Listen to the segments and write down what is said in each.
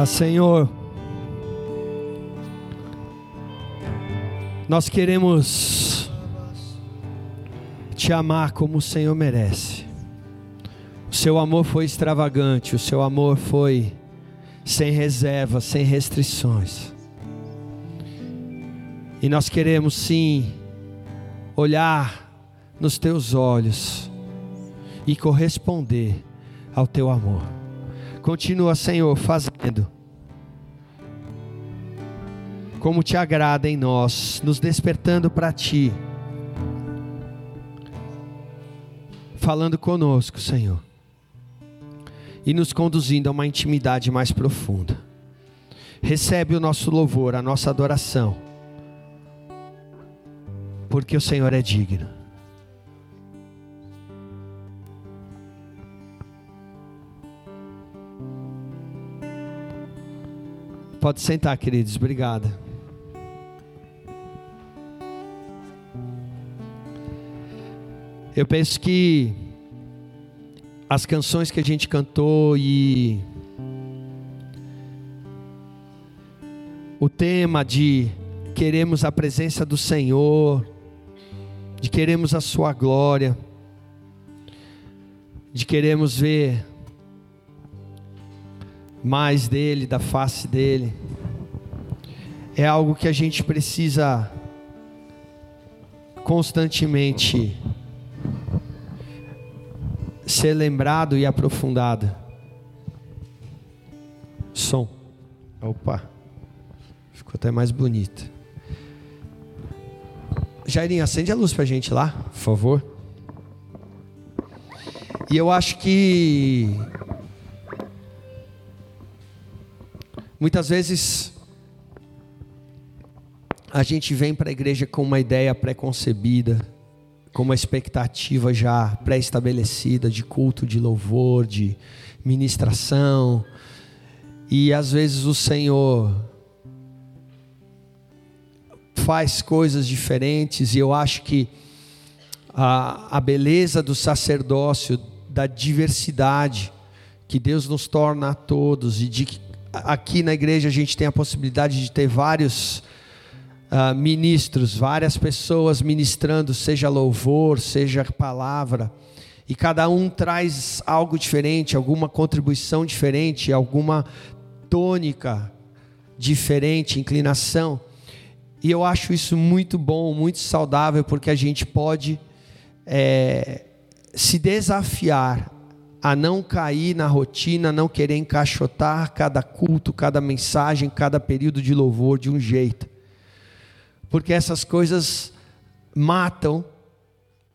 Ah, Senhor, nós queremos te amar como o Senhor merece. O seu amor foi extravagante, o seu amor foi sem reservas, sem restrições. E nós queremos sim olhar nos teus olhos e corresponder ao teu amor. Continua, Senhor, fazendo como te agrada em nós, nos despertando para ti, falando conosco, Senhor, e nos conduzindo a uma intimidade mais profunda. Recebe o nosso louvor, a nossa adoração, porque o Senhor é digno. Pode sentar, queridos. Obrigado. Eu penso que as canções que a gente cantou e o tema de queremos a presença do Senhor, de queremos a sua glória, de queremos ver mais dele, da face dele, é algo que a gente precisa constantemente ser lembrado e aprofundado. Som. Opa. Ficou até mais bonito. Jairinho, acende a luz pra gente lá, por favor. E eu acho que muitas vezes a gente vem para a igreja com uma ideia pré-concebida com uma expectativa já pré-estabelecida de culto, de louvor, de ministração. E às vezes o Senhor faz coisas diferentes, e eu acho que a, a beleza do sacerdócio, da diversidade que Deus nos torna a todos, e de que aqui na igreja a gente tem a possibilidade de ter vários uh, ministros, várias pessoas ministrando, seja louvor, seja palavra, e cada um traz algo diferente, alguma contribuição diferente, alguma tônica diferente, inclinação. E eu acho isso muito bom, muito saudável, porque a gente pode é, se desafiar a não cair na rotina, não querer encaixotar cada culto, cada mensagem, cada período de louvor de um jeito porque essas coisas matam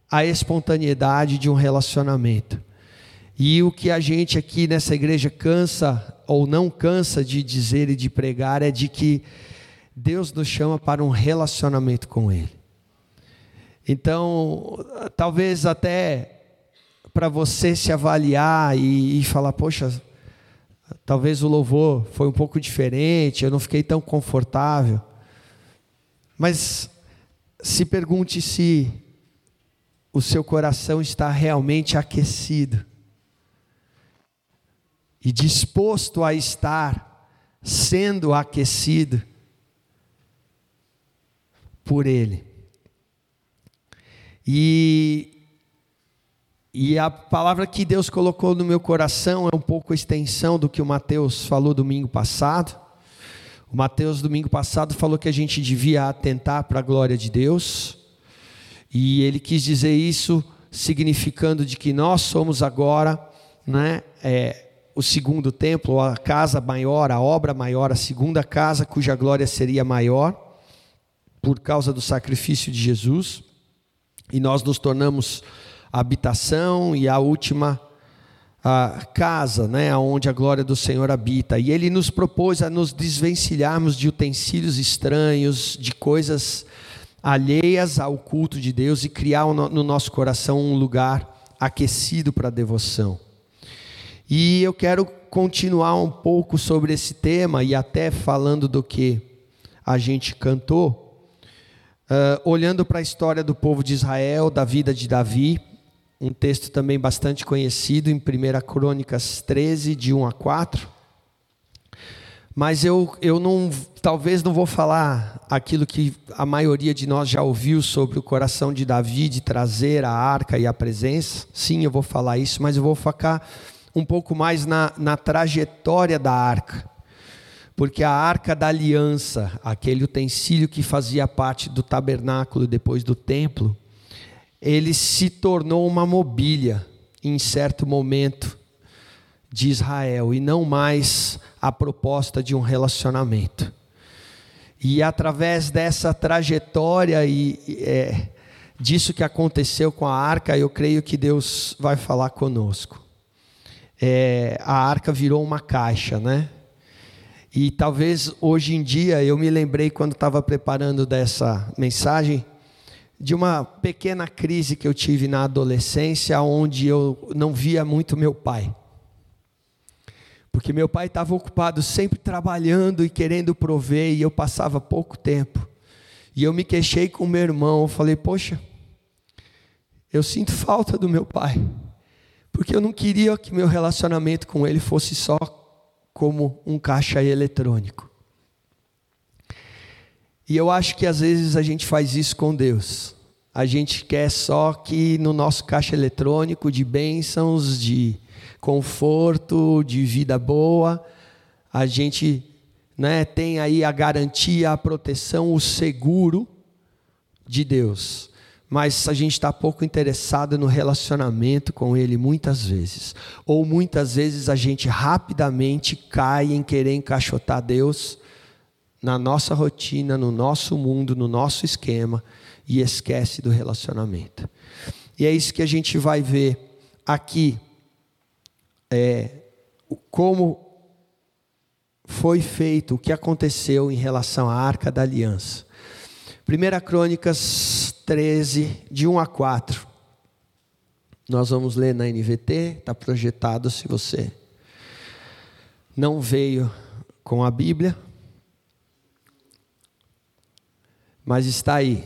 a espontaneidade de um relacionamento. E o que a gente aqui nessa igreja cansa ou não cansa de dizer e de pregar é de que Deus nos chama para um relacionamento com Ele. Então, talvez até para você se avaliar e, e falar, poxa, talvez o louvor foi um pouco diferente, eu não fiquei tão confortável. Mas se pergunte se o seu coração está realmente aquecido e disposto a estar sendo aquecido por Ele. E, e a palavra que Deus colocou no meu coração é um pouco a extensão do que o Mateus falou domingo passado. O Mateus, domingo passado, falou que a gente devia atentar para a glória de Deus, e ele quis dizer isso significando de que nós somos agora né, é, o segundo templo, a casa maior, a obra maior, a segunda casa cuja glória seria maior, por causa do sacrifício de Jesus, e nós nos tornamos habitação e a última a casa, né, onde a glória do Senhor habita. E ele nos propôs a nos desvencilharmos de utensílios estranhos, de coisas alheias ao culto de Deus e criar no nosso coração um lugar aquecido para a devoção. E eu quero continuar um pouco sobre esse tema e até falando do que a gente cantou, uh, olhando para a história do povo de Israel, da vida de Davi um texto também bastante conhecido em 1 Crônicas 13, de 1 a 4. Mas eu, eu não, talvez não vou falar aquilo que a maioria de nós já ouviu sobre o coração de Davi de trazer a arca e a presença. Sim, eu vou falar isso, mas eu vou focar um pouco mais na, na trajetória da arca. Porque a arca da aliança, aquele utensílio que fazia parte do tabernáculo depois do templo, ele se tornou uma mobília em certo momento de Israel e não mais a proposta de um relacionamento. E através dessa trajetória e é, disso que aconteceu com a arca, eu creio que Deus vai falar conosco. É, a arca virou uma caixa, né? E talvez hoje em dia eu me lembrei quando estava preparando dessa mensagem de uma pequena crise que eu tive na adolescência, onde eu não via muito meu pai. Porque meu pai estava ocupado sempre trabalhando e querendo prover, e eu passava pouco tempo. E eu me queixei com meu irmão, eu falei: Poxa, eu sinto falta do meu pai. Porque eu não queria que meu relacionamento com ele fosse só como um caixa eletrônico. E eu acho que às vezes a gente faz isso com Deus. A gente quer só que no nosso caixa eletrônico de bênçãos, de conforto, de vida boa. A gente né, tem aí a garantia, a proteção, o seguro de Deus. Mas a gente está pouco interessado no relacionamento com Ele muitas vezes. Ou muitas vezes a gente rapidamente cai em querer encaixotar Deus na nossa rotina, no nosso mundo, no nosso esquema e esquece do relacionamento. E é isso que a gente vai ver aqui é, como foi feito, o que aconteceu em relação à Arca da Aliança. 1 Crônicas 13, de 1 a 4. Nós vamos ler na NVT, está projetado se você não veio com a Bíblia, mas está aí.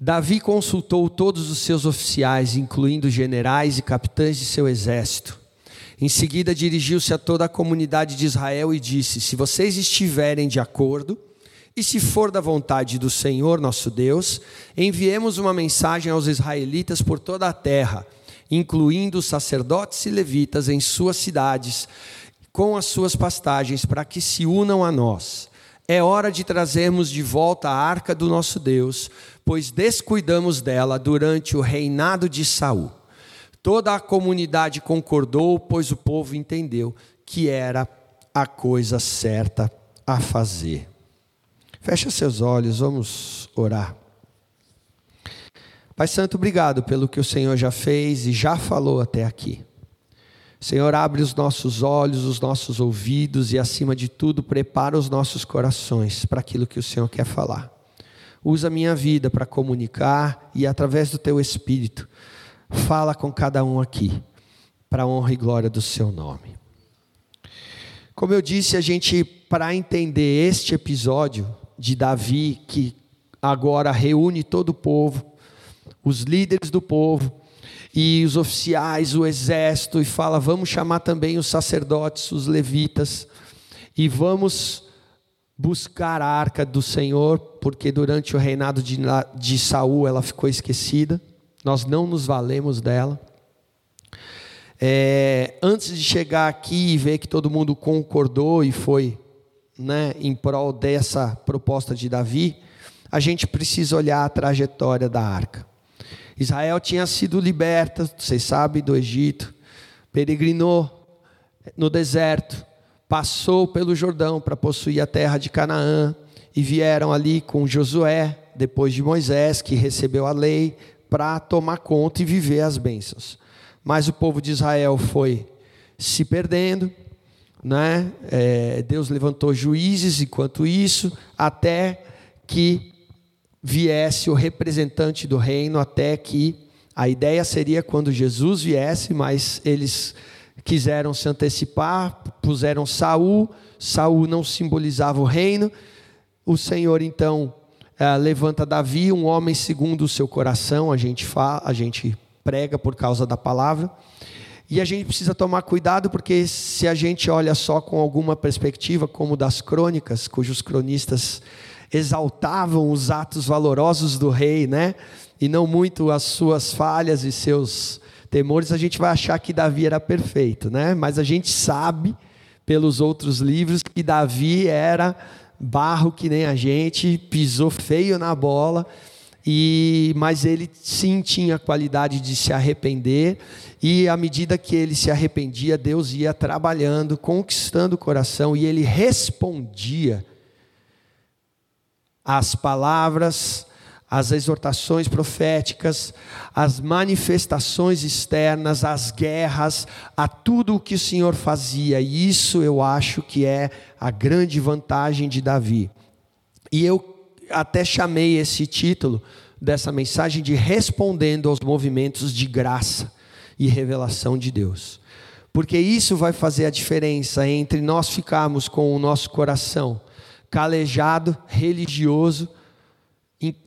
Davi consultou todos os seus oficiais, incluindo generais e capitães de seu exército em seguida, dirigiu-se a toda a comunidade de Israel e disse: Se vocês estiverem de acordo, e se for da vontade do Senhor nosso Deus, enviemos uma mensagem aos israelitas por toda a terra, incluindo os sacerdotes e levitas em suas cidades, com as suas pastagens, para que se unam a nós. É hora de trazermos de volta a arca do nosso Deus, pois descuidamos dela durante o reinado de Saul. Toda a comunidade concordou, pois o povo entendeu que era a coisa certa a fazer. Fecha seus olhos, vamos orar. Pai Santo, obrigado pelo que o Senhor já fez e já falou até aqui. Senhor, abre os nossos olhos, os nossos ouvidos e, acima de tudo, prepara os nossos corações para aquilo que o Senhor quer falar. Usa a minha vida para comunicar e, através do teu Espírito, fala com cada um aqui, para a honra e glória do seu nome. Como eu disse, a gente, para entender este episódio de Davi, que agora reúne todo o povo, os líderes do povo, e os oficiais, o exército, e fala: vamos chamar também os sacerdotes, os levitas, e vamos buscar a arca do Senhor, porque durante o reinado de, de Saul ela ficou esquecida nós não nos valemos dela. É, antes de chegar aqui e ver que todo mundo concordou e foi né, em prol dessa proposta de Davi, a gente precisa olhar a trajetória da arca. Israel tinha sido liberta, vocês sabem, do Egito, peregrinou no deserto, passou pelo Jordão para possuir a terra de Canaã, e vieram ali com Josué, depois de Moisés, que recebeu a lei, para tomar conta e viver as bênçãos. Mas o povo de Israel foi se perdendo, né? É, Deus levantou juízes enquanto isso, até que viesse o representante do reino, até que a ideia seria quando Jesus viesse, mas eles quiseram se antecipar, puseram Saul, Saul não simbolizava o reino. O Senhor então é, levanta Davi, um homem segundo o seu coração, a gente fala, a gente prega por causa da palavra. E a gente precisa tomar cuidado, porque se a gente olha só com alguma perspectiva, como das crônicas, cujos cronistas exaltavam os atos valorosos do rei, né? E não muito as suas falhas e seus temores, a gente vai achar que Davi era perfeito, né? Mas a gente sabe pelos outros livros que Davi era barro que nem a gente, pisou feio na bola e, mas ele sim tinha a qualidade de se arrepender, e à medida que ele se arrependia, Deus ia trabalhando, conquistando o coração, e ele respondia às palavras, às exortações proféticas, às manifestações externas, às guerras, a tudo o que o Senhor fazia, e isso eu acho que é a grande vantagem de Davi. E eu até chamei esse título dessa mensagem de respondendo aos movimentos de graça e revelação de Deus. Porque isso vai fazer a diferença entre nós ficarmos com o nosso coração calejado, religioso,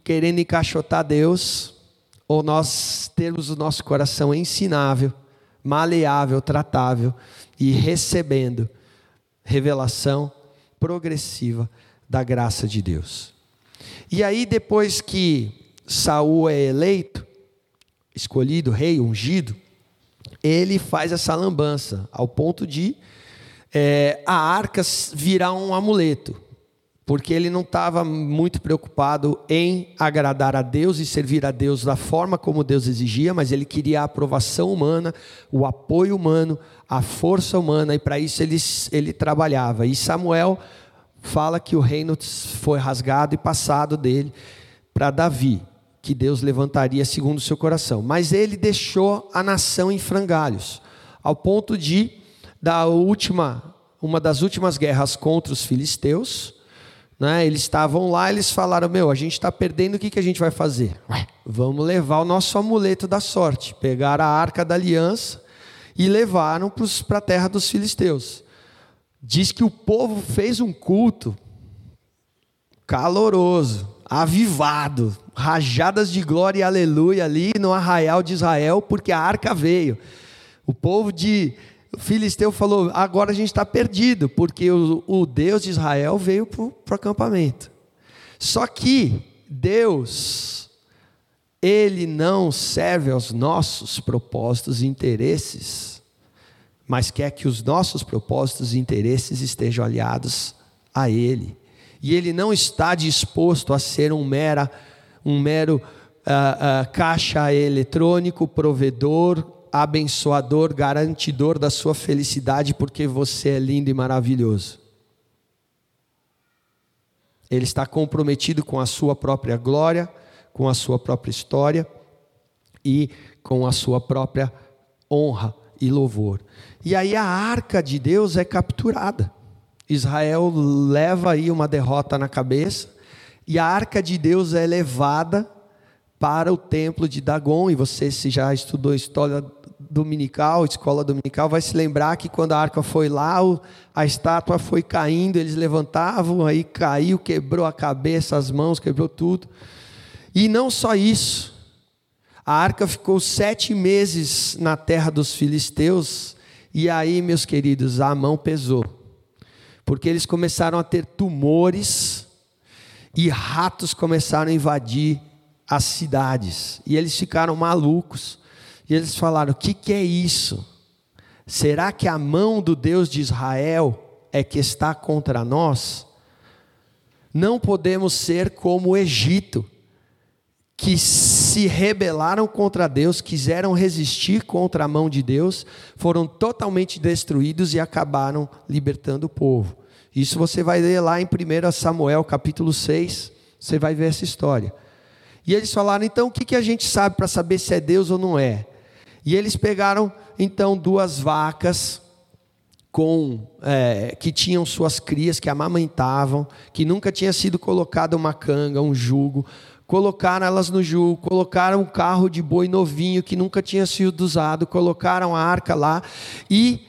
querendo encaixotar Deus, ou nós termos o nosso coração ensinável, maleável, tratável e recebendo revelação progressiva da graça de Deus. E aí, depois que Saul é eleito, escolhido, rei, ungido, ele faz essa lambança, ao ponto de é, a arca virar um amuleto, porque ele não estava muito preocupado em agradar a Deus e servir a Deus da forma como Deus exigia, mas ele queria a aprovação humana, o apoio humano, a força humana, e para isso ele, ele trabalhava. E Samuel fala que o reino foi rasgado e passado dele para Davi, que Deus levantaria segundo o seu coração. Mas ele deixou a nação em frangalhos, ao ponto de da última, uma das últimas guerras contra os filisteus, né, eles estavam lá, eles falaram: Meu, a gente está perdendo, o que, que a gente vai fazer? Ué, vamos levar o nosso amuleto da sorte. Pegaram a arca da aliança e levaram para a terra dos filisteus diz que o povo fez um culto caloroso, avivado, rajadas de glória e aleluia ali no arraial de Israel, porque a arca veio. O povo de Filisteu falou: agora a gente está perdido, porque o, o, Deus de Israel veio para o acampamento. Só que Deus, Ele não serve aos nossos propósitos e interesses mas quer que os nossos propósitos e interesses estejam aliados a Ele. E Ele não está disposto a ser um, mera, um mero uh, uh, caixa eletrônico, provedor, abençoador, garantidor da sua felicidade, porque você é lindo e maravilhoso. Ele está comprometido com a sua própria glória, com a sua própria história e com a sua própria honra e louvor. E aí a arca de Deus é capturada. Israel leva aí uma derrota na cabeça, e a arca de Deus é levada para o templo de Dagon. E você, se já estudou história dominical, escola dominical, vai se lembrar que quando a arca foi lá, a estátua foi caindo, eles levantavam, aí caiu, quebrou a cabeça, as mãos, quebrou tudo. E não só isso, a arca ficou sete meses na terra dos filisteus, e aí, meus queridos, a mão pesou, porque eles começaram a ter tumores, e ratos começaram a invadir as cidades, e eles ficaram malucos, e eles falaram: o que, que é isso? Será que a mão do Deus de Israel é que está contra nós? Não podemos ser como o Egito, que se rebelaram contra Deus, quiseram resistir contra a mão de Deus, foram totalmente destruídos e acabaram libertando o povo. Isso você vai ler lá em 1 Samuel capítulo 6, você vai ver essa história. E eles falaram, então o que, que a gente sabe para saber se é Deus ou não é? E eles pegaram então duas vacas com é, que tinham suas crias, que amamentavam, que nunca tinha sido colocada uma canga, um jugo, colocaram elas no jugo, colocaram um carro de boi novinho que nunca tinha sido usado, colocaram a arca lá e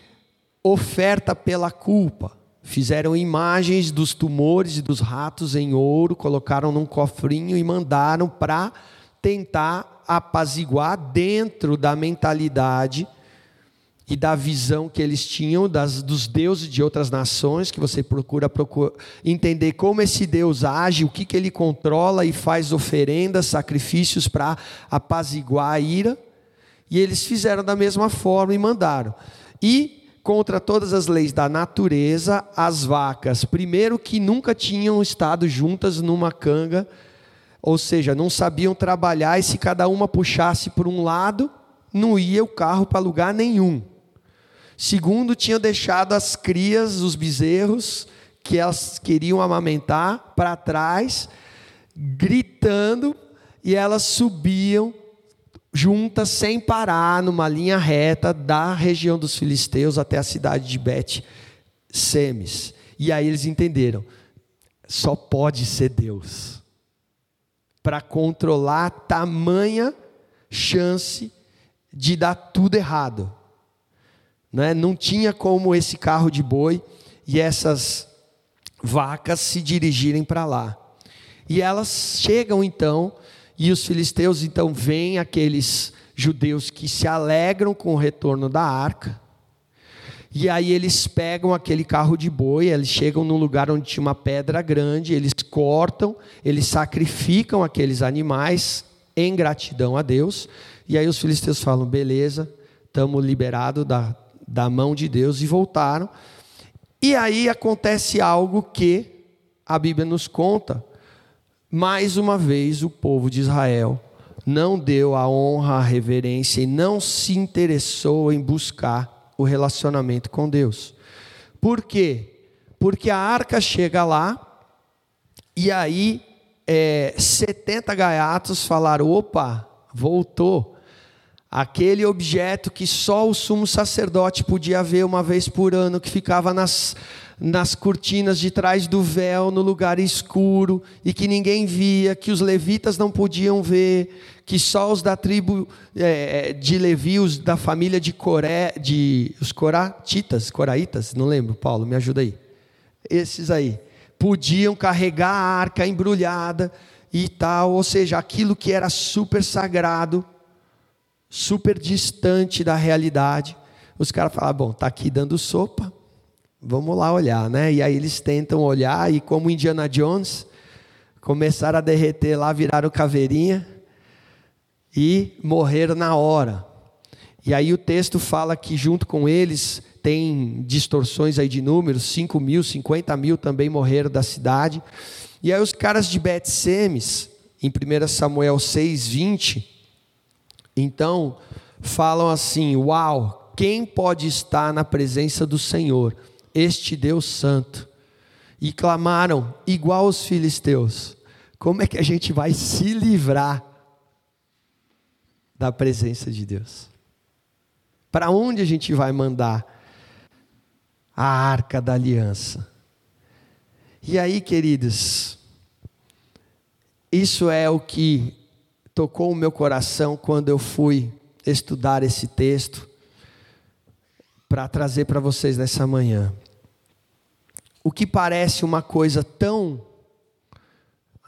oferta pela culpa. Fizeram imagens dos tumores e dos ratos em ouro, colocaram num cofrinho e mandaram para tentar apaziguar dentro da mentalidade e da visão que eles tinham das, dos deuses de outras nações, que você procura, procura entender como esse Deus age, o que, que ele controla e faz oferendas, sacrifícios para apaziguar a ira. E eles fizeram da mesma forma e mandaram. E contra todas as leis da natureza, as vacas, primeiro que nunca tinham estado juntas numa canga, ou seja, não sabiam trabalhar, e se cada uma puxasse por um lado, não ia o carro para lugar nenhum. Segundo, tinham deixado as crias, os bezerros, que elas queriam amamentar, para trás, gritando, e elas subiam juntas sem parar numa linha reta da região dos filisteus até a cidade de Bet Semes. E aí eles entenderam, só pode ser Deus para controlar tamanha chance de dar tudo errado. Né? Não tinha como esse carro de boi e essas vacas se dirigirem para lá. E elas chegam então, e os filisteus então veem aqueles judeus que se alegram com o retorno da arca. E aí eles pegam aquele carro de boi, eles chegam num lugar onde tinha uma pedra grande, eles cortam, eles sacrificam aqueles animais em gratidão a Deus. E aí os filisteus falam: beleza, estamos liberados da, da mão de Deus e voltaram. E aí acontece algo que a Bíblia nos conta. Mais uma vez, o povo de Israel não deu a honra, a reverência e não se interessou em buscar o relacionamento com Deus. Por quê? Porque a arca chega lá e aí é, 70 gaiatos falaram: opa, voltou. Aquele objeto que só o sumo sacerdote podia ver uma vez por ano, que ficava nas, nas cortinas de trás do véu, no lugar escuro, e que ninguém via, que os levitas não podiam ver, que só os da tribo é, de Levi, os da família de Coré, de os coratitas, coraitas, não lembro, Paulo, me ajuda aí. Esses aí podiam carregar a arca embrulhada e tal, ou seja, aquilo que era super sagrado super distante da realidade. Os caras falam, bom, tá aqui dando sopa, vamos lá olhar, né? E aí eles tentam olhar e como Indiana Jones, começaram a derreter lá, viraram caveirinha e morreram na hora. E aí o texto fala que junto com eles tem distorções aí de números, 5 mil, 50 mil também morreram da cidade. E aí os caras de Bet-Semes, em 1 Samuel 6, 20, então, falam assim: Uau, quem pode estar na presença do Senhor, este Deus Santo? E clamaram, igual os filisteus: Como é que a gente vai se livrar da presença de Deus? Para onde a gente vai mandar a arca da aliança? E aí, queridos, isso é o que tocou o meu coração quando eu fui estudar esse texto para trazer para vocês nessa manhã. O que parece uma coisa tão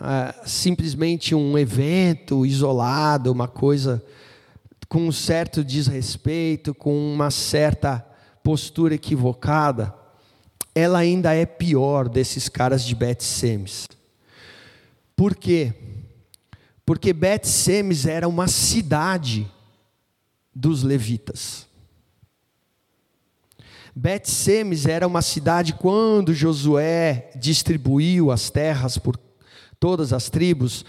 ah, simplesmente um evento isolado, uma coisa com um certo desrespeito, com uma certa postura equivocada, ela ainda é pior desses caras de Bet-Semes. Por quê? Porque Bet-Semes era uma cidade dos levitas. Bet-Semes era uma cidade quando Josué distribuiu as terras por todas as tribos,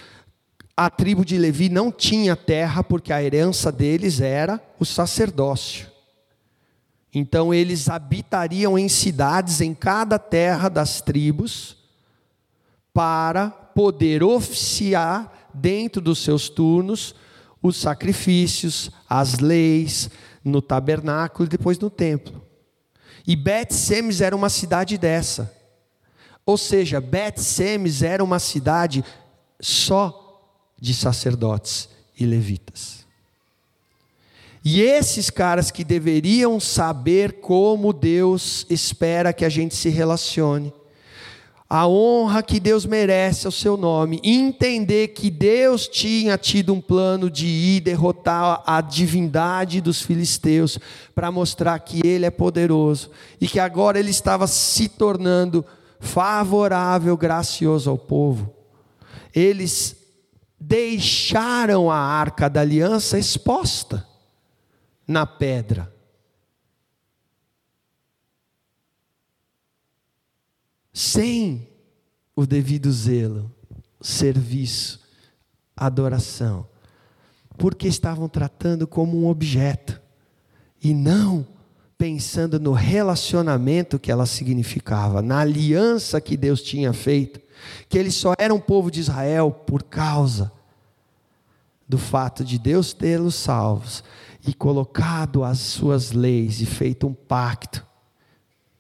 a tribo de Levi não tinha terra porque a herança deles era o sacerdócio. Então eles habitariam em cidades em cada terra das tribos para poder oficiar dentro dos seus turnos, os sacrifícios, as leis, no tabernáculo e depois no templo. E Bet-Semes era uma cidade dessa. Ou seja, Bet-Semes era uma cidade só de sacerdotes e levitas. E esses caras que deveriam saber como Deus espera que a gente se relacione, a honra que Deus merece ao seu nome, entender que Deus tinha tido um plano de ir derrotar a divindade dos filisteus, para mostrar que Ele é poderoso e que agora Ele estava se tornando favorável, gracioso ao povo. Eles deixaram a arca da aliança exposta na pedra. sem o devido zelo, serviço, adoração, porque estavam tratando como um objeto e não pensando no relacionamento que ela significava, na aliança que Deus tinha feito, que eles só eram povo de Israel por causa do fato de Deus tê-los salvos e colocado as suas leis e feito um pacto,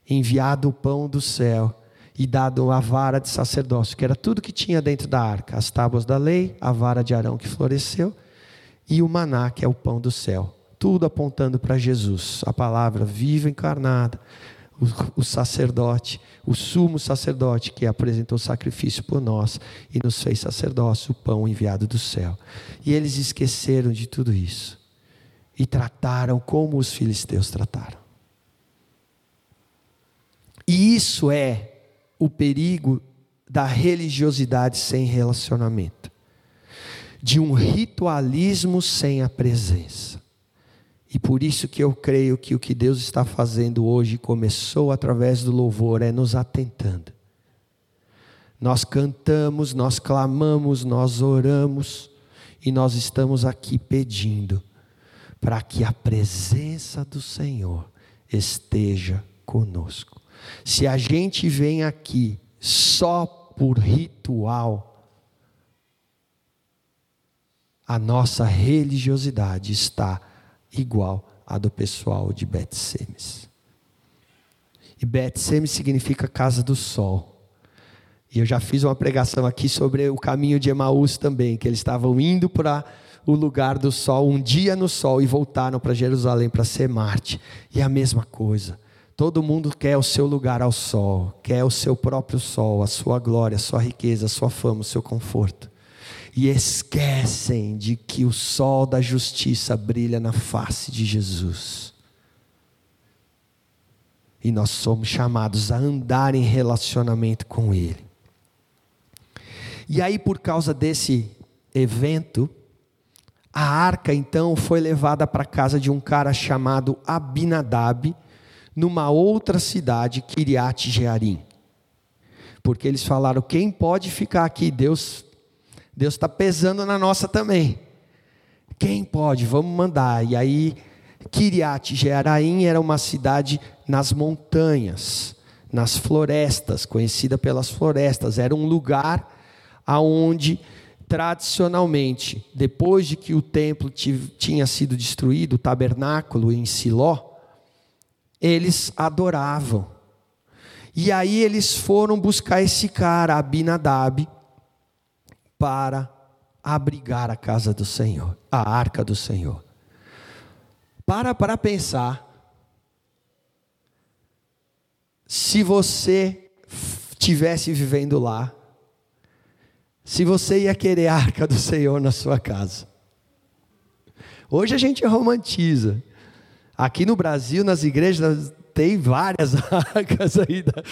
enviado o pão do céu e dado a vara de sacerdócio, que era tudo que tinha dentro da arca: as tábuas da lei, a vara de Arão que floresceu e o maná, que é o pão do céu. Tudo apontando para Jesus, a palavra viva encarnada, o, o sacerdote, o sumo sacerdote que apresentou sacrifício por nós e nos fez sacerdócio, o pão enviado do céu. E eles esqueceram de tudo isso e trataram como os filisteus trataram. E isso é o perigo da religiosidade sem relacionamento, de um ritualismo sem a presença. E por isso que eu creio que o que Deus está fazendo hoje começou através do louvor, é nos atentando. Nós cantamos, nós clamamos, nós oramos e nós estamos aqui pedindo para que a presença do Senhor esteja conosco. Se a gente vem aqui só por ritual, a nossa religiosidade está igual à do pessoal de Bet-Semes. E Bet-Semes significa casa do sol. E eu já fiz uma pregação aqui sobre o caminho de Emaús também, que eles estavam indo para o lugar do sol, um dia no sol, e voltaram para Jerusalém para ser Marte. E a mesma coisa. Todo mundo quer o seu lugar ao sol, quer o seu próprio sol, a sua glória, a sua riqueza, a sua fama, o seu conforto. E esquecem de que o sol da justiça brilha na face de Jesus. E nós somos chamados a andar em relacionamento com Ele. E aí, por causa desse evento, a arca então foi levada para a casa de um cara chamado Abinadab numa outra cidade, Kiriat Jearim. Porque eles falaram: quem pode ficar aqui? Deus Deus está pesando na nossa também. Quem pode? Vamos mandar. E aí, Kiriat Jearim era uma cidade nas montanhas, nas florestas, conhecida pelas florestas. Era um lugar aonde tradicionalmente, depois de que o templo tinha sido destruído, o tabernáculo em Siló, eles adoravam. E aí eles foram buscar esse cara, Abinadab, para abrigar a casa do Senhor, a arca do Senhor. Para para pensar, se você tivesse vivendo lá, se você ia querer a arca do Senhor na sua casa. Hoje a gente romantiza. Aqui no Brasil, nas igrejas, tem várias arcas aí da,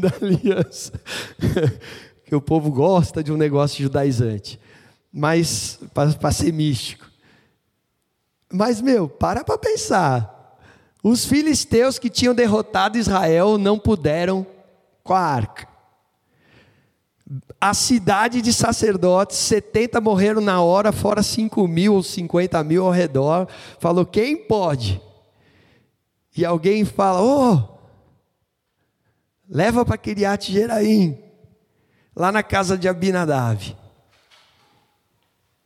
da aliança. Que o povo gosta de um negócio judaizante. Mas, para ser místico. Mas, meu, para para pensar. Os filisteus que tinham derrotado Israel não puderam com a arca. A cidade de sacerdotes, 70 morreram na hora, fora 5 mil ou 50 mil ao redor. Falou: quem pode? e alguém fala: Oh, leva para Kiriat Jeraim, lá na casa de Abinadab.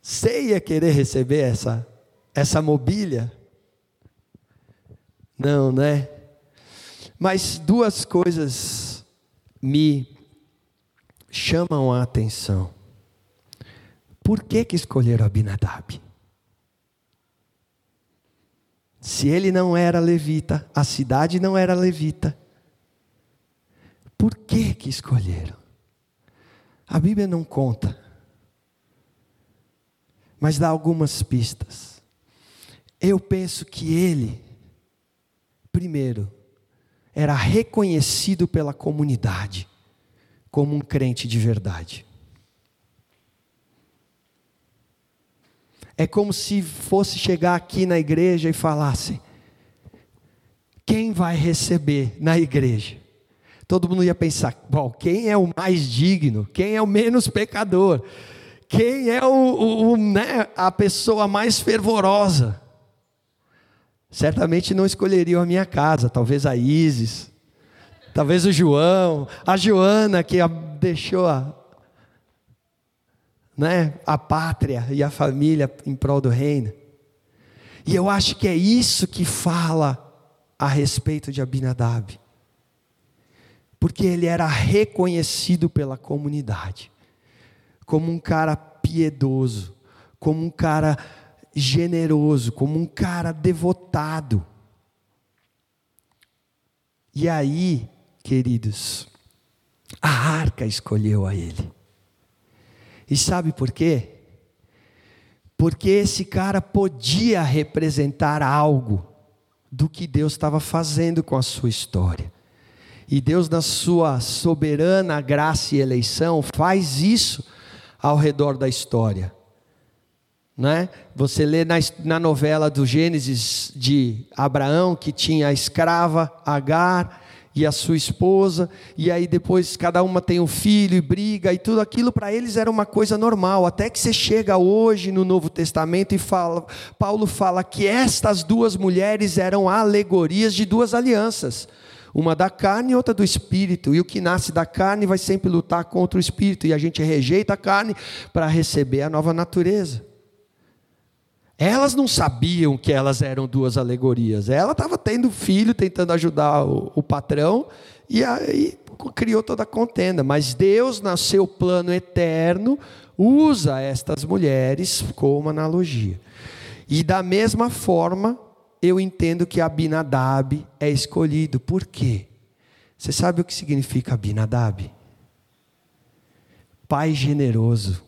Você ia querer receber essa, essa mobília? Não, né? Mas duas coisas me chamam a atenção. Por que, que escolheram Abinadab? Se ele não era levita, a cidade não era levita, por que que escolheram? A Bíblia não conta, mas dá algumas pistas. Eu penso que ele, primeiro, era reconhecido pela comunidade como um crente de verdade. É como se fosse chegar aqui na igreja e falasse: quem vai receber na igreja? Todo mundo ia pensar: bom, quem é o mais digno? Quem é o menos pecador? Quem é o, o, o né, a pessoa mais fervorosa? Certamente não escolheriam a minha casa, talvez a Isis, talvez o João, a Joana que deixou a, né, a pátria e a família em prol do reino. E eu acho que é isso que fala a respeito de Abinadab. Porque ele era reconhecido pela comunidade como um cara piedoso, como um cara generoso, como um cara devotado. E aí, queridos, a arca escolheu a ele. E sabe por quê? Porque esse cara podia representar algo do que Deus estava fazendo com a sua história. E Deus, na sua soberana graça e eleição, faz isso ao redor da história. Né? Você lê na, na novela do Gênesis de Abraão, que tinha a escrava Agar, e a sua esposa, e aí depois cada uma tem um filho e briga, e tudo aquilo para eles era uma coisa normal, até que você chega hoje no Novo Testamento e fala, Paulo fala que estas duas mulheres eram alegorias de duas alianças, uma da carne e outra do espírito, e o que nasce da carne vai sempre lutar contra o espírito, e a gente rejeita a carne para receber a nova natureza. Elas não sabiam que elas eram duas alegorias. Ela estava tendo filho, tentando ajudar o, o patrão, e aí criou toda a contenda. Mas Deus, no seu plano eterno, usa estas mulheres como analogia. E da mesma forma, eu entendo que Abinadab é escolhido. Por quê? Você sabe o que significa Abinadab? Pai generoso.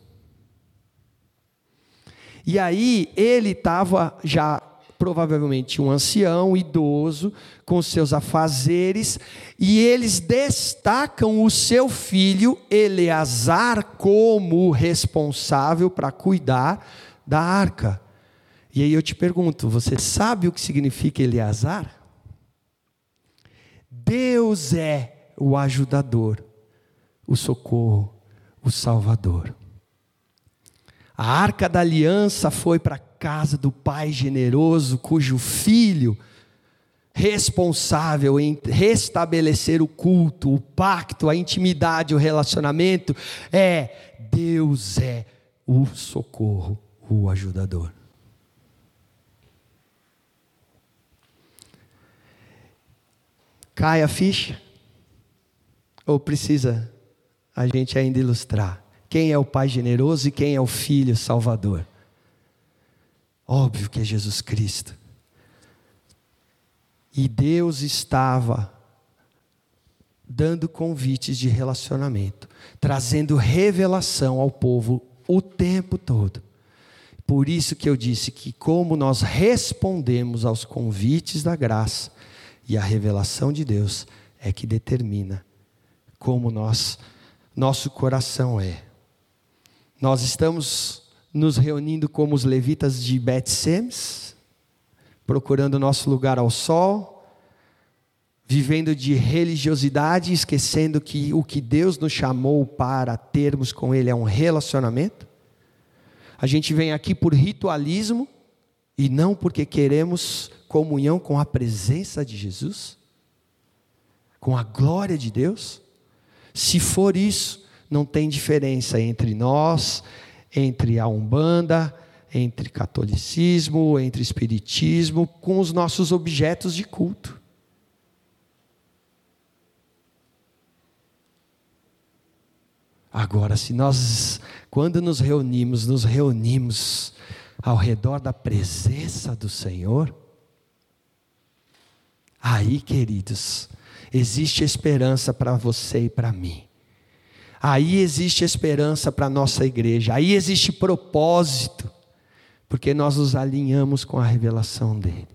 E aí ele estava já provavelmente um ancião, idoso, com seus afazeres, e eles destacam o seu filho Eleazar como responsável para cuidar da arca. E aí eu te pergunto, você sabe o que significa Eleazar? Deus é o ajudador, o socorro, o salvador. A arca da aliança foi para a casa do pai generoso, cujo filho, responsável em restabelecer o culto, o pacto, a intimidade, o relacionamento, é Deus é o socorro, o ajudador. Cai a ficha? Ou precisa a gente ainda ilustrar? quem é o Pai generoso e quem é o Filho salvador. Óbvio que é Jesus Cristo. E Deus estava dando convites de relacionamento, trazendo revelação ao povo o tempo todo. Por isso que eu disse que como nós respondemos aos convites da graça e a revelação de Deus é que determina como nós nosso coração é. Nós estamos nos reunindo como os levitas de Bet-Semes, procurando nosso lugar ao sol, vivendo de religiosidade, esquecendo que o que Deus nos chamou para termos com Ele é um relacionamento. A gente vem aqui por ritualismo e não porque queremos comunhão com a presença de Jesus, com a glória de Deus. Se for isso, não tem diferença entre nós, entre a Umbanda, entre catolicismo, entre espiritismo, com os nossos objetos de culto. Agora, se nós, quando nos reunimos, nos reunimos ao redor da presença do Senhor, aí, queridos, existe esperança para você e para mim. Aí existe esperança para a nossa igreja, aí existe propósito, porque nós nos alinhamos com a revelação dele.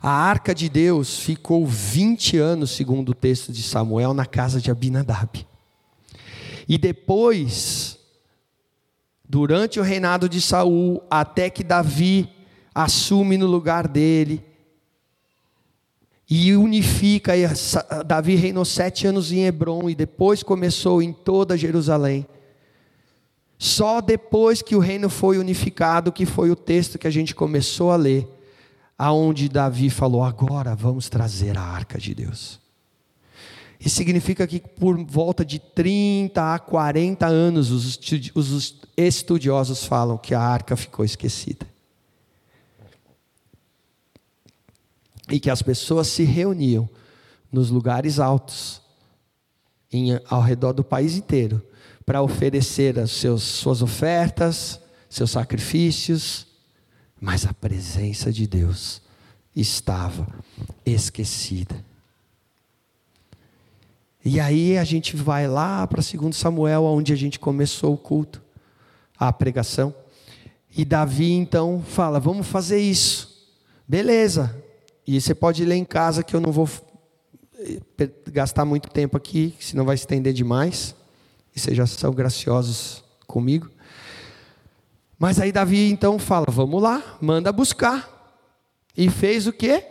A arca de Deus ficou 20 anos, segundo o texto de Samuel, na casa de Abinadab. E depois, durante o reinado de Saul, até que Davi assume no lugar dele e unifica. Davi reinou sete anos em Hebron e depois começou em toda Jerusalém. Só depois que o reino foi unificado, que foi o texto que a gente começou a ler, aonde Davi falou: agora vamos trazer a arca de Deus. Isso significa que por volta de 30 a 40 anos, os estudiosos falam que a arca ficou esquecida. E que as pessoas se reuniam nos lugares altos, em, ao redor do país inteiro, para oferecer as seus, suas ofertas, seus sacrifícios, mas a presença de Deus estava esquecida. E aí a gente vai lá para 2 Samuel, onde a gente começou o culto, a pregação. E Davi então fala: vamos fazer isso. Beleza. E você pode ler em casa que eu não vou eh, gastar muito tempo aqui, senão vai estender demais. E vocês já são graciosos comigo. Mas aí Davi então fala: vamos lá, manda buscar. E fez o quê?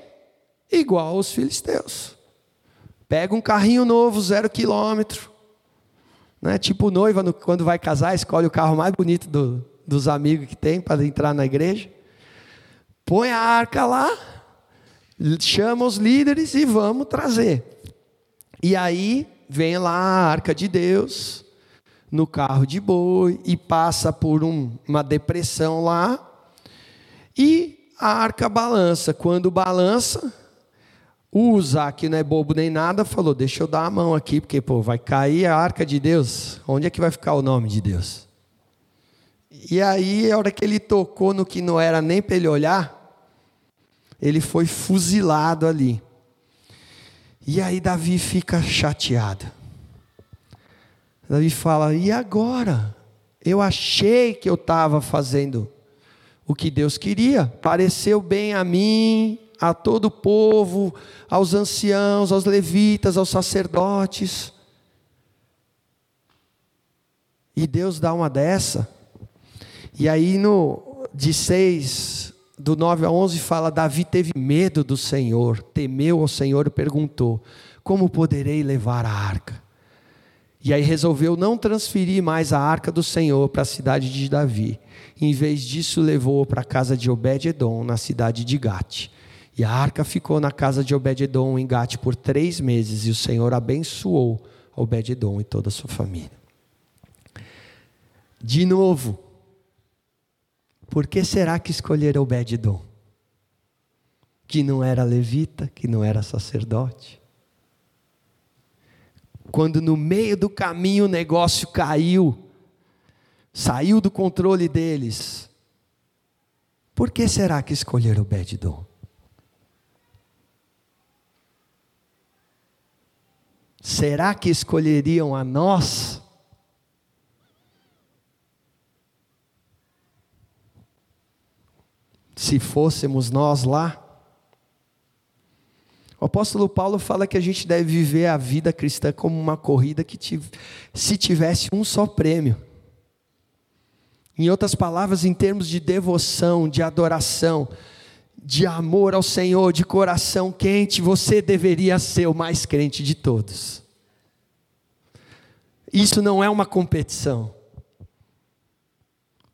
Igual aos filisteus. Pega um carrinho novo, zero quilômetro. Né? Tipo noiva, no, quando vai casar, escolhe o carro mais bonito do, dos amigos que tem para entrar na igreja. Põe a arca lá, chama os líderes e vamos trazer. E aí vem lá a arca de Deus, no carro de boi e passa por um, uma depressão lá. E a arca balança. Quando balança, o Usa, que não é bobo nem nada, falou: Deixa eu dar a mão aqui, porque pô, vai cair a arca de Deus. Onde é que vai ficar o nome de Deus? E aí, a hora que ele tocou no que não era nem para ele olhar, ele foi fuzilado ali. E aí, Davi fica chateado. Davi fala: e agora? Eu achei que eu estava fazendo o que Deus queria, pareceu bem a mim, a todo o povo, aos anciãos, aos levitas, aos sacerdotes. E Deus dá uma dessa. E aí no de 6 do 9 a 11 fala Davi teve medo do Senhor, temeu ao Senhor e perguntou: Como poderei levar a arca? E aí resolveu não transferir mais a arca do Senhor para a cidade de Davi. Em vez disso, levou para a casa de Obed-Edom, na cidade de Gate. E a arca ficou na casa de Obed-Edom, em Gate, por três meses. E o Senhor abençoou Obed-Edom e toda a sua família. De novo, por que será que escolheram Obed-Edom? Que não era levita, que não era sacerdote quando no meio do caminho o negócio caiu, saiu do controle deles, por que será que escolheram Obed-Edom? Será que escolheriam a nós? Se fôssemos nós lá? O apóstolo Paulo fala que a gente deve viver a vida cristã como uma corrida que se tivesse um só prêmio. Em outras palavras, em termos de devoção, de adoração, de amor ao Senhor, de coração quente, você deveria ser o mais crente de todos. Isso não é uma competição,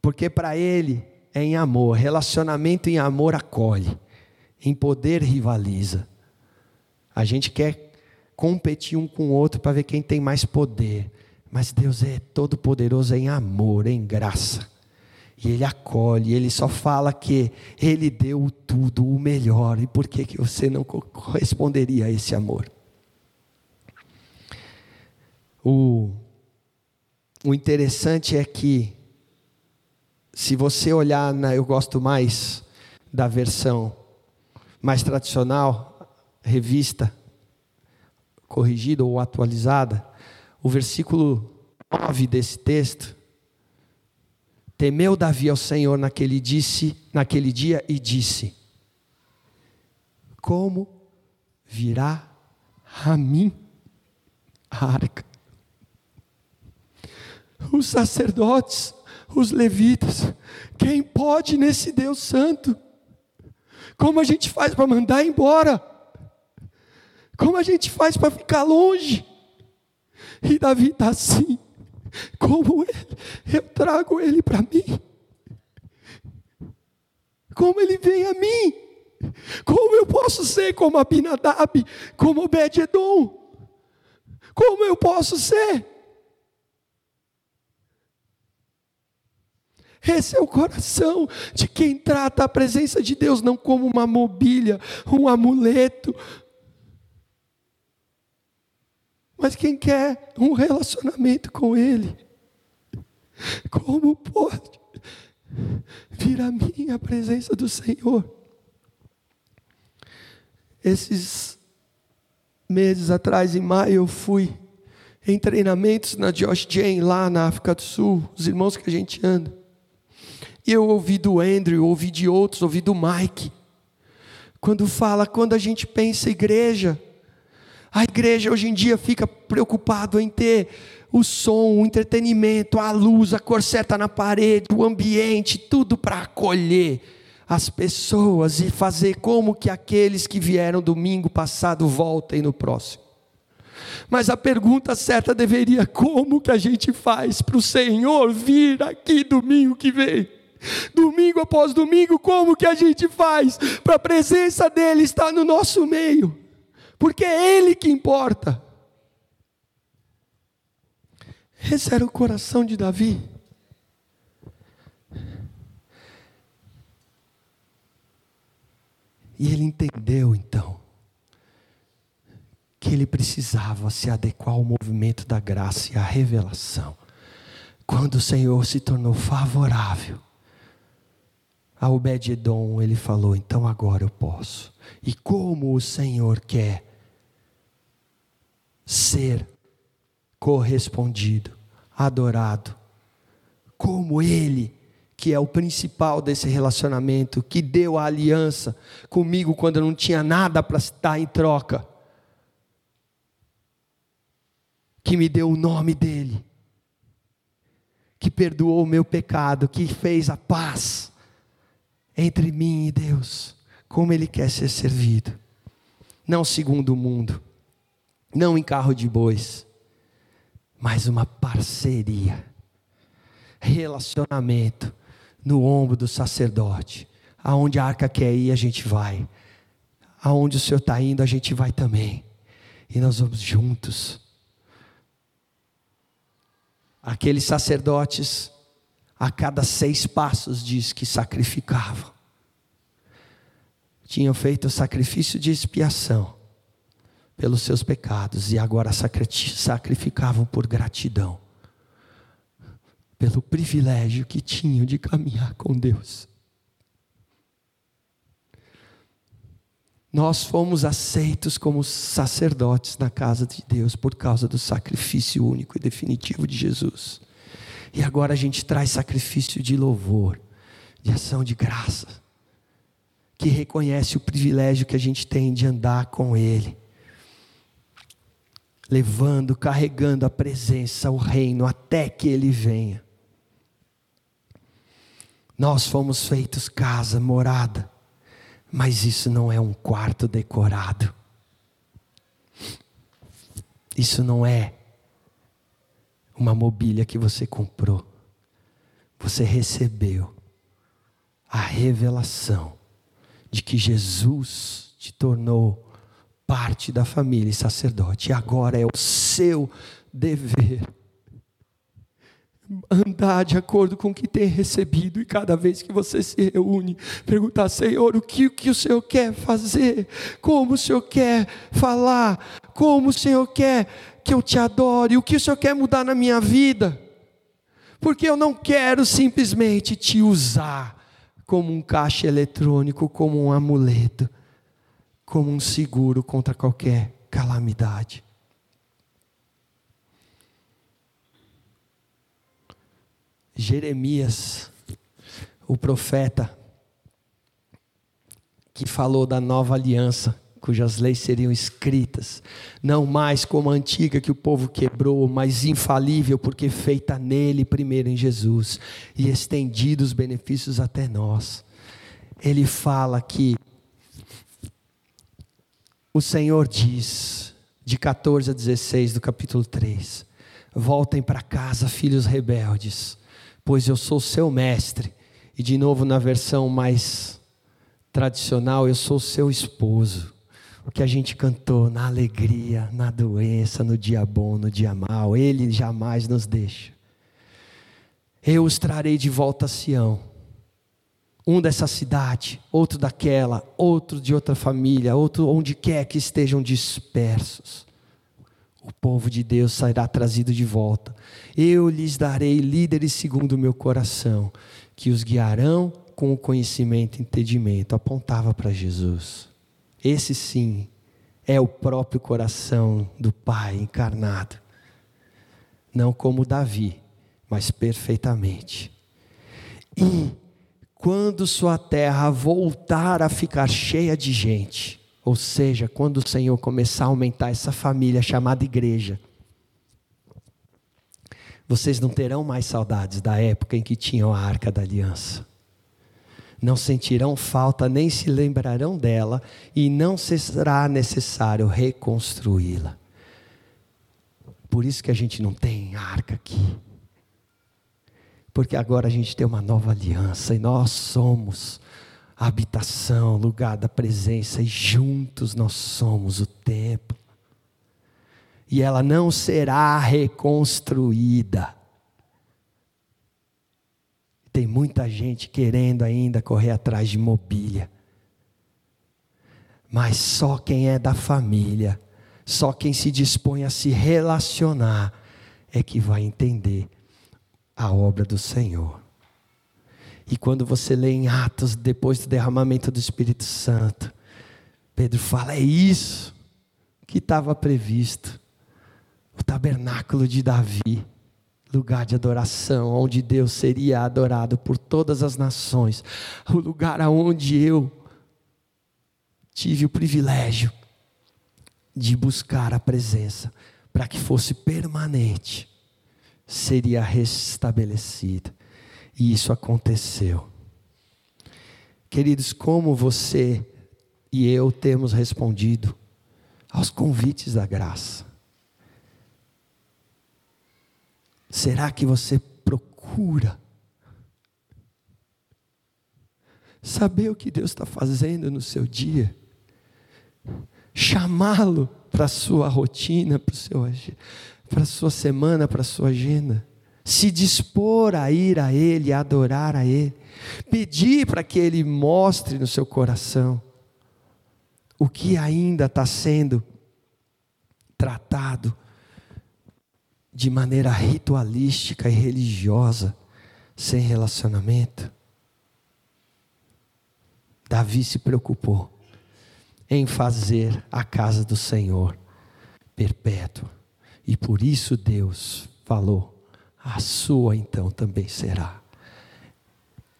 porque para Ele é em amor, relacionamento em amor acolhe, em poder rivaliza. A gente quer competir um com o outro para ver quem tem mais poder. Mas Deus é todo poderoso em amor, em graça. E Ele acolhe, Ele só fala que Ele deu tudo, o melhor. E por que, que você não corresponderia a esse amor? O, o interessante é que, se você olhar, na, eu gosto mais da versão mais tradicional, revista corrigida ou atualizada, o versículo 9 desse texto. Temeu Davi ao Senhor naquele, disse, naquele dia e disse: Como virá a mim a arca? Os sacerdotes, os levitas, quem pode nesse Deus Santo? Como a gente faz para mandar embora? Como a gente faz para ficar longe? E Davi está assim. Como ele, eu trago ele para mim? Como ele vem a mim? Como eu posso ser como Abinadab, como Obed-Edom? Como eu posso ser? Esse é o coração de quem trata a presença de Deus não como uma mobília, um amuleto, mas quem quer um relacionamento com Ele. Como pode vir a mim a presença do Senhor? Esses meses atrás, em maio, eu fui em treinamentos na Josh Jane, lá na África do Sul, os irmãos que a gente anda. E eu ouvi do Andrew, ouvi de outros, ouvi do Mike. Quando fala, quando a gente pensa igreja, a igreja hoje em dia fica preocupado em ter o som, o entretenimento, a luz, a cor certa na parede, o ambiente, tudo para acolher as pessoas e fazer como que aqueles que vieram domingo passado voltem no próximo. Mas a pergunta certa deveria: como que a gente faz para o Senhor vir aqui domingo que vem? Domingo após domingo, como que a gente faz para a presença dele estar no nosso meio? Porque é ele que importa. Esse era o coração de Davi. E ele entendeu então que ele precisava se adequar ao movimento da graça e à revelação. Quando o Senhor se tornou favorável, a Obed-Edom, ele falou: então agora eu posso. E como o Senhor quer ser correspondido, adorado, como Ele, que é o principal desse relacionamento, que deu a aliança comigo quando eu não tinha nada para estar em troca, que me deu o nome dEle, que perdoou o meu pecado, que fez a paz entre mim e Deus, como Ele quer ser servido, não segundo o mundo, não em carro de bois, mas uma parceria, relacionamento no ombro do sacerdote, aonde a arca quer ir, a gente vai, aonde o Senhor está indo, a gente vai também, e nós vamos juntos. Aqueles sacerdotes a cada seis passos diz que sacrificavam. Tinham feito o sacrifício de expiação pelos seus pecados e agora sacrificavam por gratidão, pelo privilégio que tinham de caminhar com Deus. Nós fomos aceitos como sacerdotes na casa de Deus por causa do sacrifício único e definitivo de Jesus. E agora a gente traz sacrifício de louvor, de ação de graça, que reconhece o privilégio que a gente tem de andar com Ele, levando, carregando a presença, o reino, até que Ele venha. Nós fomos feitos casa, morada, mas isso não é um quarto decorado. Isso não é uma mobília que você comprou. Você recebeu a revelação de que Jesus te tornou parte da família e sacerdote. E agora é o seu dever andar de acordo com o que tem recebido, e cada vez que você se reúne, perguntar, Senhor, o que, o que o Senhor quer fazer, como o Senhor quer falar, como o Senhor quer que eu te adore? O que o Senhor quer mudar na minha vida? Porque eu não quero simplesmente te usar como um caixa eletrônico, como um amuleto, como um seguro contra qualquer calamidade. Jeremias, o profeta, que falou da nova aliança, cujas leis seriam escritas, não mais como a antiga que o povo quebrou, mas infalível, porque feita nele primeiro em Jesus e estendidos os benefícios até nós. Ele fala que o Senhor diz, de 14 a 16 do capítulo 3: Voltem para casa, filhos rebeldes, pois eu sou seu mestre. E de novo na versão mais tradicional, eu sou seu esposo. O que a gente cantou na alegria, na doença, no dia bom, no dia mal, Ele jamais nos deixa. Eu os trarei de volta a Sião. Um dessa cidade, outro daquela, outro de outra família, outro onde quer que estejam dispersos. O povo de Deus sairá trazido de volta. Eu lhes darei líderes segundo o meu coração, que os guiarão com o conhecimento e entendimento, apontava para Jesus. Esse sim é o próprio coração do Pai encarnado. Não como Davi, mas perfeitamente. E quando sua terra voltar a ficar cheia de gente, ou seja, quando o Senhor começar a aumentar essa família chamada igreja, vocês não terão mais saudades da época em que tinham a arca da aliança não sentirão falta nem se lembrarão dela, e não será necessário reconstruí-la. Por isso que a gente não tem arca aqui. Porque agora a gente tem uma nova aliança e nós somos a habitação, lugar da presença, e juntos nós somos o templo. E ela não será reconstruída tem muita gente querendo ainda correr atrás de mobília. Mas só quem é da família, só quem se dispõe a se relacionar, é que vai entender a obra do Senhor. E quando você lê em Atos, depois do derramamento do Espírito Santo, Pedro fala: é isso que estava previsto. O tabernáculo de Davi lugar de adoração, onde Deus seria adorado por todas as nações, o lugar aonde eu tive o privilégio de buscar a presença para que fosse permanente, seria restabelecido. E isso aconteceu. Queridos, como você e eu temos respondido aos convites da graça? Será que você procura saber o que Deus está fazendo no seu dia? Chamá-lo para a sua rotina, para a sua semana, para a sua agenda? Se dispor a ir a Ele, a adorar a Ele, pedir para que Ele mostre no seu coração o que ainda está sendo tratado de maneira ritualística e religiosa, sem relacionamento. Davi se preocupou em fazer a casa do Senhor perpétua. E por isso Deus falou: a sua então também será.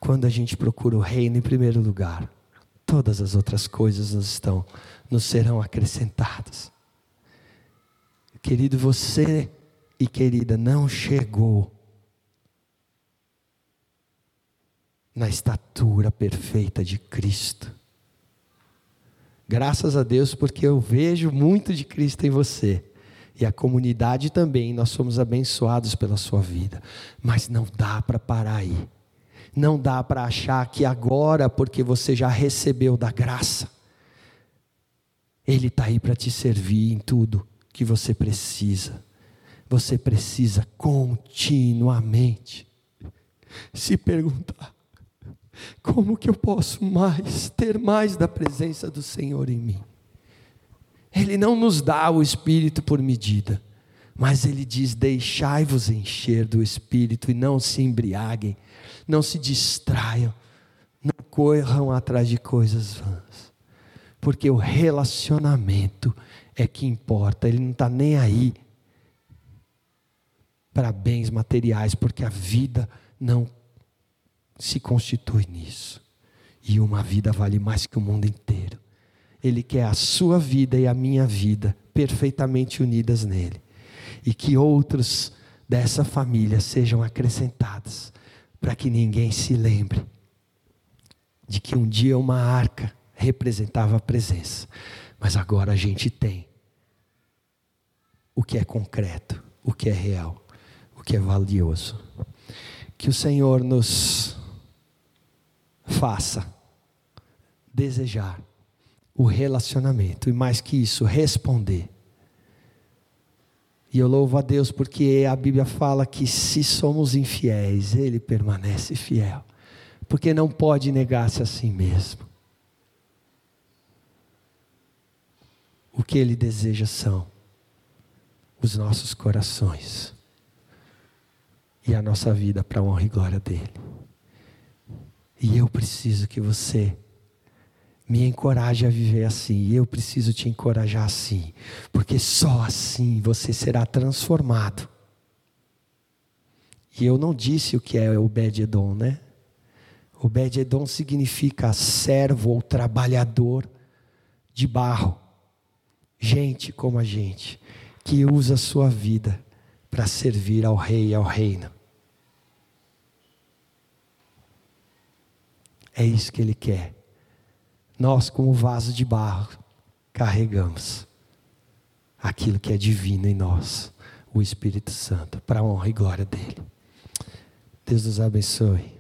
Quando a gente procura o reino em primeiro lugar, todas as outras coisas nos estão nos serão acrescentadas. Querido, você e querida, não chegou na estatura perfeita de Cristo. Graças a Deus, porque eu vejo muito de Cristo em você. E a comunidade também, nós somos abençoados pela sua vida. Mas não dá para parar aí. Não dá para achar que agora, porque você já recebeu da graça, Ele está aí para te servir em tudo que você precisa. Você precisa continuamente se perguntar: como que eu posso mais, ter mais da presença do Senhor em mim? Ele não nos dá o Espírito por medida, mas Ele diz: deixai-vos encher do Espírito e não se embriaguem, não se distraiam, não corram atrás de coisas vãs, porque o relacionamento é que importa, Ele não está nem aí para bens materiais, porque a vida não se constitui nisso. E uma vida vale mais que o mundo inteiro. Ele quer a sua vida e a minha vida perfeitamente unidas nele. E que outros dessa família sejam acrescentados, para que ninguém se lembre de que um dia uma arca representava a presença, mas agora a gente tem o que é concreto, o que é real, que é valioso. Que o Senhor nos faça desejar o relacionamento e mais que isso, responder. E eu louvo a Deus porque a Bíblia fala que se somos infiéis, Ele permanece fiel, porque não pode negar-se a si mesmo. O que Ele deseja são os nossos corações e a nossa vida para a honra e glória dEle. E eu preciso que você me encoraje a viver assim. E eu preciso te encorajar assim, porque só assim você será transformado. E eu não disse o que é o Edom, né? O Edom significa servo ou trabalhador de barro. Gente como a gente, que usa a sua vida para servir ao rei e ao reino. É isso que ele quer. Nós, como vaso de barro, carregamos aquilo que é divino em nós, o Espírito Santo, para a honra e glória dele. Deus nos abençoe.